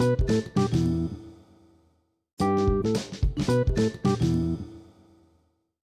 Thank you.